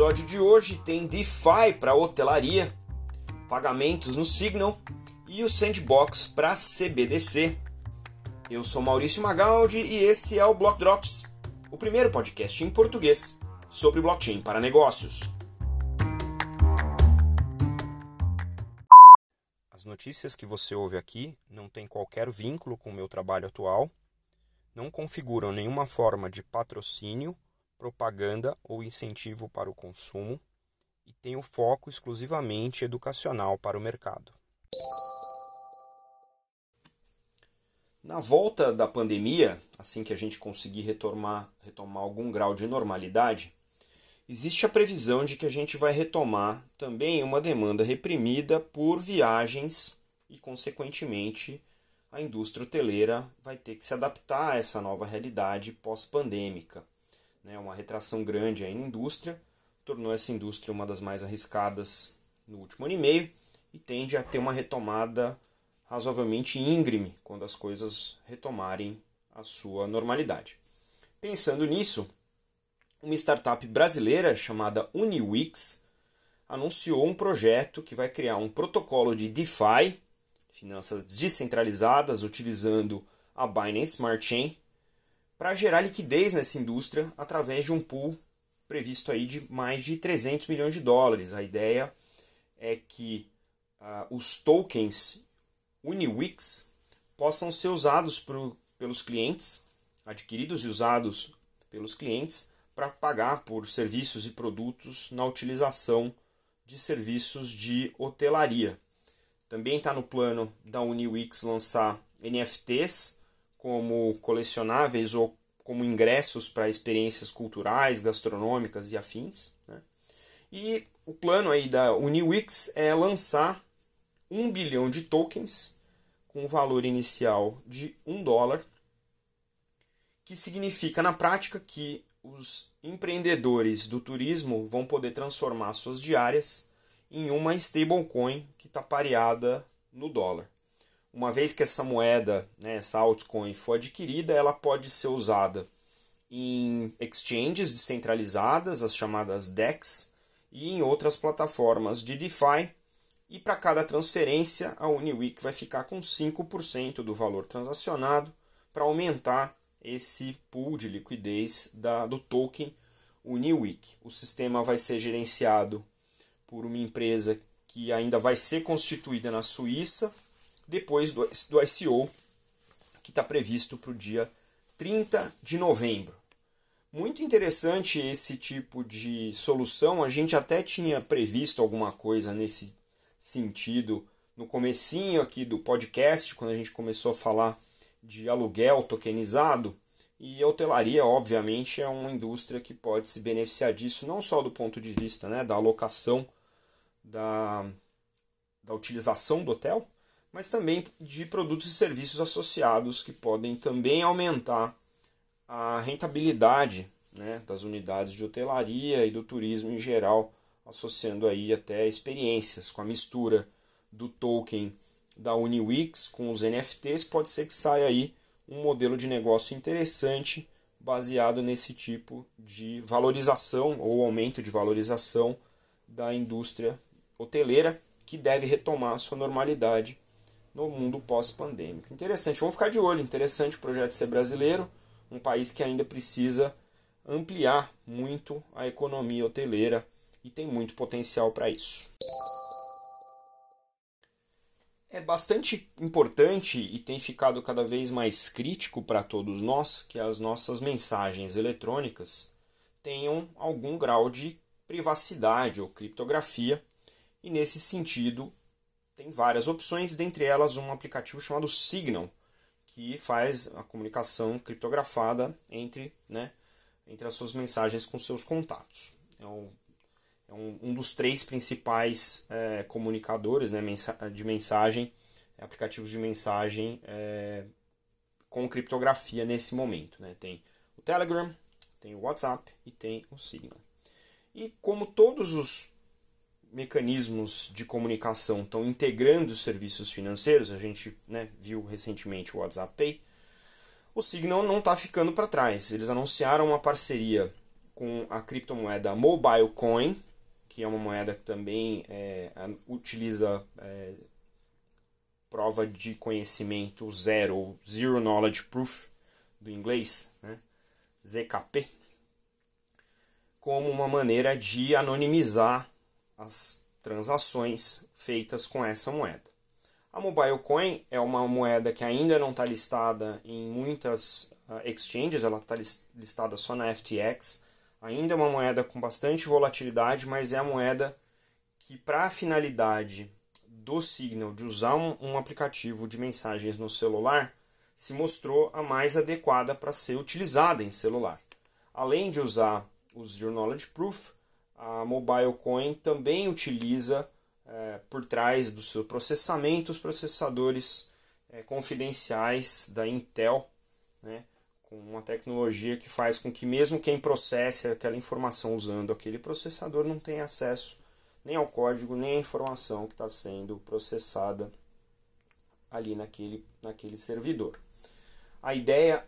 episódio de hoje tem DeFi para hotelaria, pagamentos no Signal e o Sandbox para CBDC. Eu sou Maurício Magaldi e esse é o Block Drops, o primeiro podcast em português sobre blockchain para negócios. As notícias que você ouve aqui não têm qualquer vínculo com o meu trabalho atual, não configuram nenhuma forma de patrocínio propaganda ou incentivo para o consumo e tem o foco exclusivamente educacional para o mercado. Na volta da pandemia, assim que a gente conseguir retomar, retomar algum grau de normalidade, existe a previsão de que a gente vai retomar também uma demanda reprimida por viagens e, consequentemente, a indústria hoteleira vai ter que se adaptar a essa nova realidade pós-pandêmica né, uma retração grande aí na indústria, tornou essa indústria uma das mais arriscadas no último ano e meio e tende a ter uma retomada razoavelmente íngreme quando as coisas retomarem a sua normalidade. Pensando nisso, uma startup brasileira chamada UniWix anunciou um projeto que vai criar um protocolo de DeFi, finanças descentralizadas, utilizando a Binance Smart Chain, para gerar liquidez nessa indústria através de um pool previsto aí de mais de 300 milhões de dólares. A ideia é que uh, os tokens UniWix possam ser usados por, pelos clientes, adquiridos e usados pelos clientes, para pagar por serviços e produtos na utilização de serviços de hotelaria. Também está no plano da UniWix lançar NFTs como colecionáveis ou como ingressos para experiências culturais, gastronômicas e afins. Né? E o plano aí da UniWix é lançar um bilhão de tokens com valor inicial de um dólar, que significa na prática que os empreendedores do turismo vão poder transformar suas diárias em uma stablecoin que está pareada no dólar. Uma vez que essa moeda, né, essa altcoin for adquirida, ela pode ser usada em exchanges descentralizadas, as chamadas DEX, e em outras plataformas de DeFi. E para cada transferência, a Uniwick vai ficar com 5% do valor transacionado para aumentar esse pool de liquidez da, do token Uniwick. O sistema vai ser gerenciado por uma empresa que ainda vai ser constituída na Suíça depois do, do ICO, que está previsto para o dia 30 de novembro. Muito interessante esse tipo de solução. A gente até tinha previsto alguma coisa nesse sentido no comecinho aqui do podcast, quando a gente começou a falar de aluguel tokenizado. E a hotelaria, obviamente, é uma indústria que pode se beneficiar disso, não só do ponto de vista né, da alocação da, da utilização do hotel, mas também de produtos e serviços associados que podem também aumentar a rentabilidade né, das unidades de hotelaria e do turismo em geral, associando aí até experiências com a mistura do token da UniWix com os NFTs, pode ser que saia aí um modelo de negócio interessante baseado nesse tipo de valorização ou aumento de valorização da indústria hoteleira que deve retomar sua normalidade no mundo pós-pandêmico. Interessante, vamos ficar de olho. Interessante o projeto ser brasileiro, um país que ainda precisa ampliar muito a economia hoteleira e tem muito potencial para isso. É bastante importante e tem ficado cada vez mais crítico para todos nós que as nossas mensagens eletrônicas tenham algum grau de privacidade ou criptografia, e nesse sentido tem várias opções, dentre elas um aplicativo chamado Signal, que faz a comunicação criptografada entre, né, entre as suas mensagens com seus contatos. É um, é um, um dos três principais é, comunicadores né, de mensagem, aplicativos de mensagem é, com criptografia nesse momento. Né? Tem o Telegram, tem o WhatsApp e tem o Signal. E como todos os mecanismos de comunicação estão integrando os serviços financeiros, a gente né, viu recentemente o WhatsApp Pay, o Signal não está ficando para trás. Eles anunciaram uma parceria com a criptomoeda Mobile Coin, que é uma moeda que também é, utiliza é, prova de conhecimento zero, Zero Knowledge Proof, do inglês, né? ZKP, como uma maneira de anonimizar as transações feitas com essa moeda. A Mobile Coin é uma moeda que ainda não está listada em muitas uh, exchanges, ela está listada só na FTX. Ainda é uma moeda com bastante volatilidade, mas é a moeda que, para a finalidade do Signal de usar um, um aplicativo de mensagens no celular, se mostrou a mais adequada para ser utilizada em celular. Além de usar o Zero Knowledge Proof, a Mobile Coin também utiliza é, por trás do seu processamento os processadores é, confidenciais da Intel, né, com uma tecnologia que faz com que mesmo quem processe aquela informação usando aquele processador não tenha acesso nem ao código nem à informação que está sendo processada ali naquele, naquele servidor. A ideia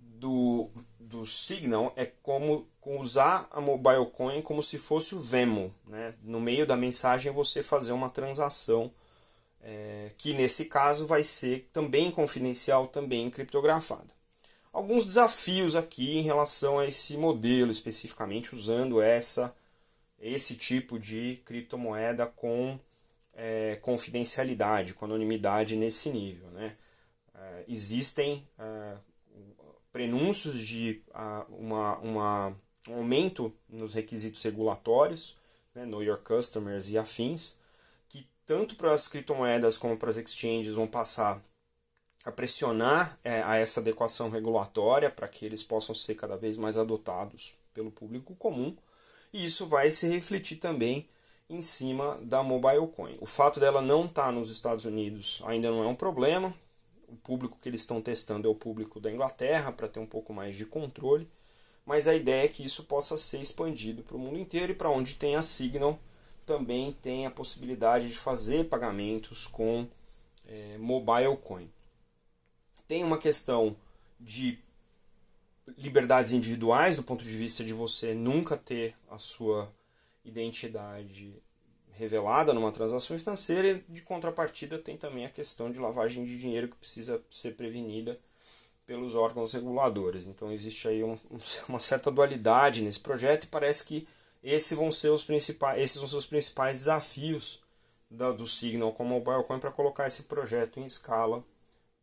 do, do Signal é como usar a Mobile Coin como se fosse o Venmo. Né? No meio da mensagem você fazer uma transação é, que nesse caso vai ser também confidencial, também criptografada. Alguns desafios aqui em relação a esse modelo, especificamente usando essa, esse tipo de criptomoeda com é, confidencialidade, com anonimidade nesse nível. Né? É, existem é, prenúncios de uma, uma, um aumento nos requisitos regulatórios, né, Know Your Customers e afins, que tanto para as criptomoedas como para as exchanges vão passar a pressionar é, a essa adequação regulatória para que eles possam ser cada vez mais adotados pelo público comum, e isso vai se refletir também em cima da mobile coin. O fato dela não estar tá nos Estados Unidos ainda não é um problema, o público que eles estão testando é o público da Inglaterra, para ter um pouco mais de controle. Mas a ideia é que isso possa ser expandido para o mundo inteiro e para onde tem a Signal também tem a possibilidade de fazer pagamentos com é, mobile coin. Tem uma questão de liberdades individuais do ponto de vista de você nunca ter a sua identidade revelada numa transação financeira e de contrapartida tem também a questão de lavagem de dinheiro que precisa ser prevenida pelos órgãos reguladores. Então existe aí um, uma certa dualidade nesse projeto e parece que esses vão ser os principais, esses vão ser os principais desafios da, do Signal com o Mobile Coin para colocar esse projeto em escala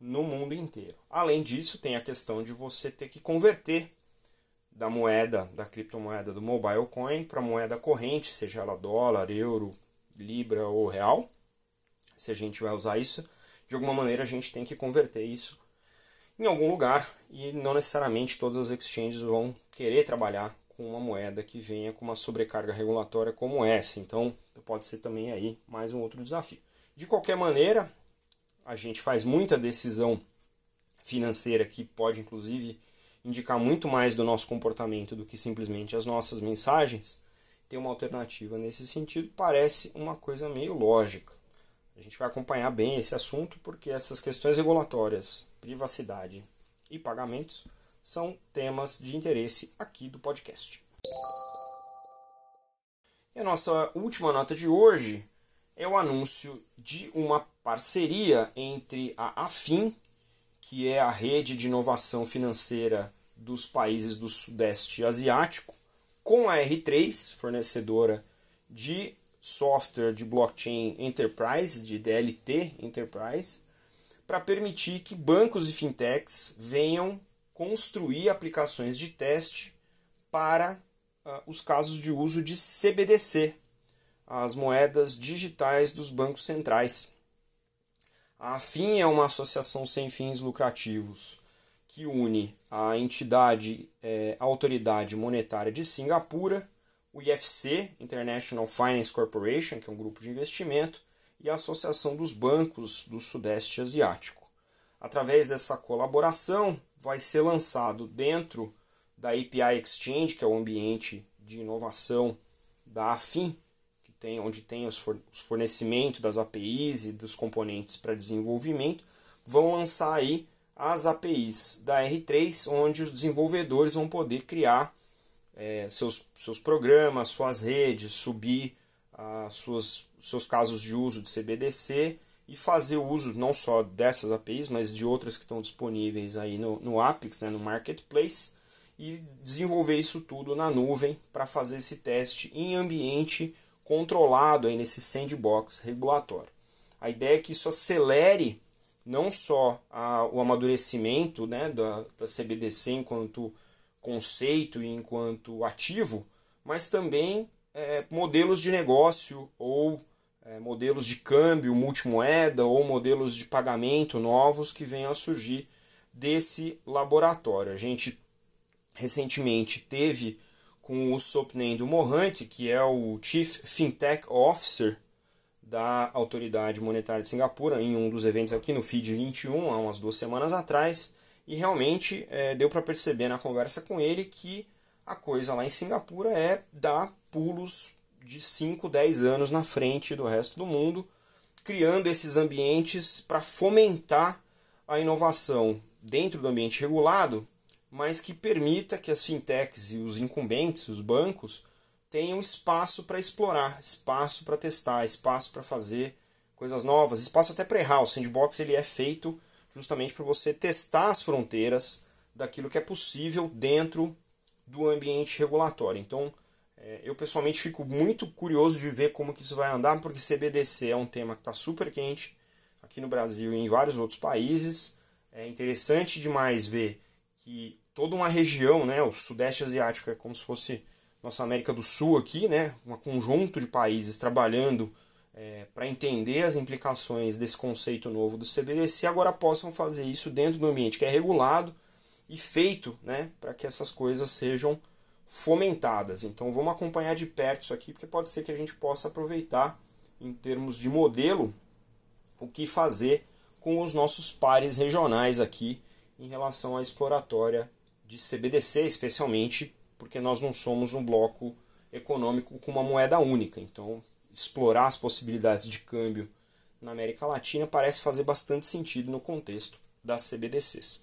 no mundo inteiro. Além disso, tem a questão de você ter que converter da moeda, da criptomoeda do mobile coin para moeda corrente, seja ela dólar, euro, libra ou real. Se a gente vai usar isso, de alguma maneira a gente tem que converter isso em algum lugar e não necessariamente todas as exchanges vão querer trabalhar com uma moeda que venha com uma sobrecarga regulatória como essa. Então, pode ser também aí mais um outro desafio. De qualquer maneira, a gente faz muita decisão financeira que pode inclusive indicar muito mais do nosso comportamento do que simplesmente as nossas mensagens ter uma alternativa nesse sentido parece uma coisa meio lógica. A gente vai acompanhar bem esse assunto porque essas questões regulatórias, privacidade e pagamentos são temas de interesse aqui do podcast. E a nossa última nota de hoje é o anúncio de uma parceria entre a AFIN, que é a rede de inovação financeira dos países do Sudeste Asiático, com a R3, fornecedora de software de blockchain enterprise, de DLT enterprise, para permitir que bancos e fintechs venham construir aplicações de teste para uh, os casos de uso de CBDC, as moedas digitais dos bancos centrais. A AFIN é uma associação sem fins lucrativos que une a entidade é, Autoridade Monetária de Singapura, o IFC, International Finance Corporation, que é um grupo de investimento, e a Associação dos Bancos do Sudeste Asiático. Através dessa colaboração, vai ser lançado dentro da API Exchange, que é o ambiente de inovação da AFIM, que tem, onde tem os fornecimentos das APIs e dos componentes para desenvolvimento, vão lançar aí as APIs da R3, onde os desenvolvedores vão poder criar é, seus, seus programas, suas redes, subir as suas, seus casos de uso de CBDC e fazer uso não só dessas APIs, mas de outras que estão disponíveis aí no, no Apex, né, no Marketplace, e desenvolver isso tudo na nuvem para fazer esse teste em ambiente controlado aí nesse sandbox regulatório. A ideia é que isso acelere não só a, o amadurecimento né, da, da CBDC enquanto conceito e enquanto ativo, mas também é, modelos de negócio ou é, modelos de câmbio multimoeda ou modelos de pagamento novos que venham a surgir desse laboratório. A gente recentemente teve com o Sopnendo Mohante, que é o Chief Fintech Officer da Autoridade Monetária de Singapura, em um dos eventos aqui no FID 21, há umas duas semanas atrás, e realmente é, deu para perceber na conversa com ele que a coisa lá em Singapura é dar pulos de 5, 10 anos na frente do resto do mundo, criando esses ambientes para fomentar a inovação dentro do ambiente regulado, mas que permita que as fintechs e os incumbentes, os bancos, tenham espaço para explorar, espaço para testar, espaço para fazer coisas novas, espaço até para errar. O sandbox ele é feito justamente para você testar as fronteiras daquilo que é possível dentro do ambiente regulatório. Então, eu pessoalmente fico muito curioso de ver como que isso vai andar, porque CBDC é um tema que está super quente aqui no Brasil e em vários outros países. É interessante demais ver que toda uma região, né, o Sudeste Asiático é como se fosse nossa América do Sul aqui, né, um conjunto de países trabalhando é, para entender as implicações desse conceito novo do CBDC, agora possam fazer isso dentro do ambiente que é regulado e feito né, para que essas coisas sejam fomentadas. Então vamos acompanhar de perto isso aqui, porque pode ser que a gente possa aproveitar em termos de modelo o que fazer com os nossos pares regionais aqui em relação à exploratória de CBDC, especialmente porque nós não somos um bloco econômico com uma moeda única. Então, explorar as possibilidades de câmbio na América Latina parece fazer bastante sentido no contexto das CBDCs.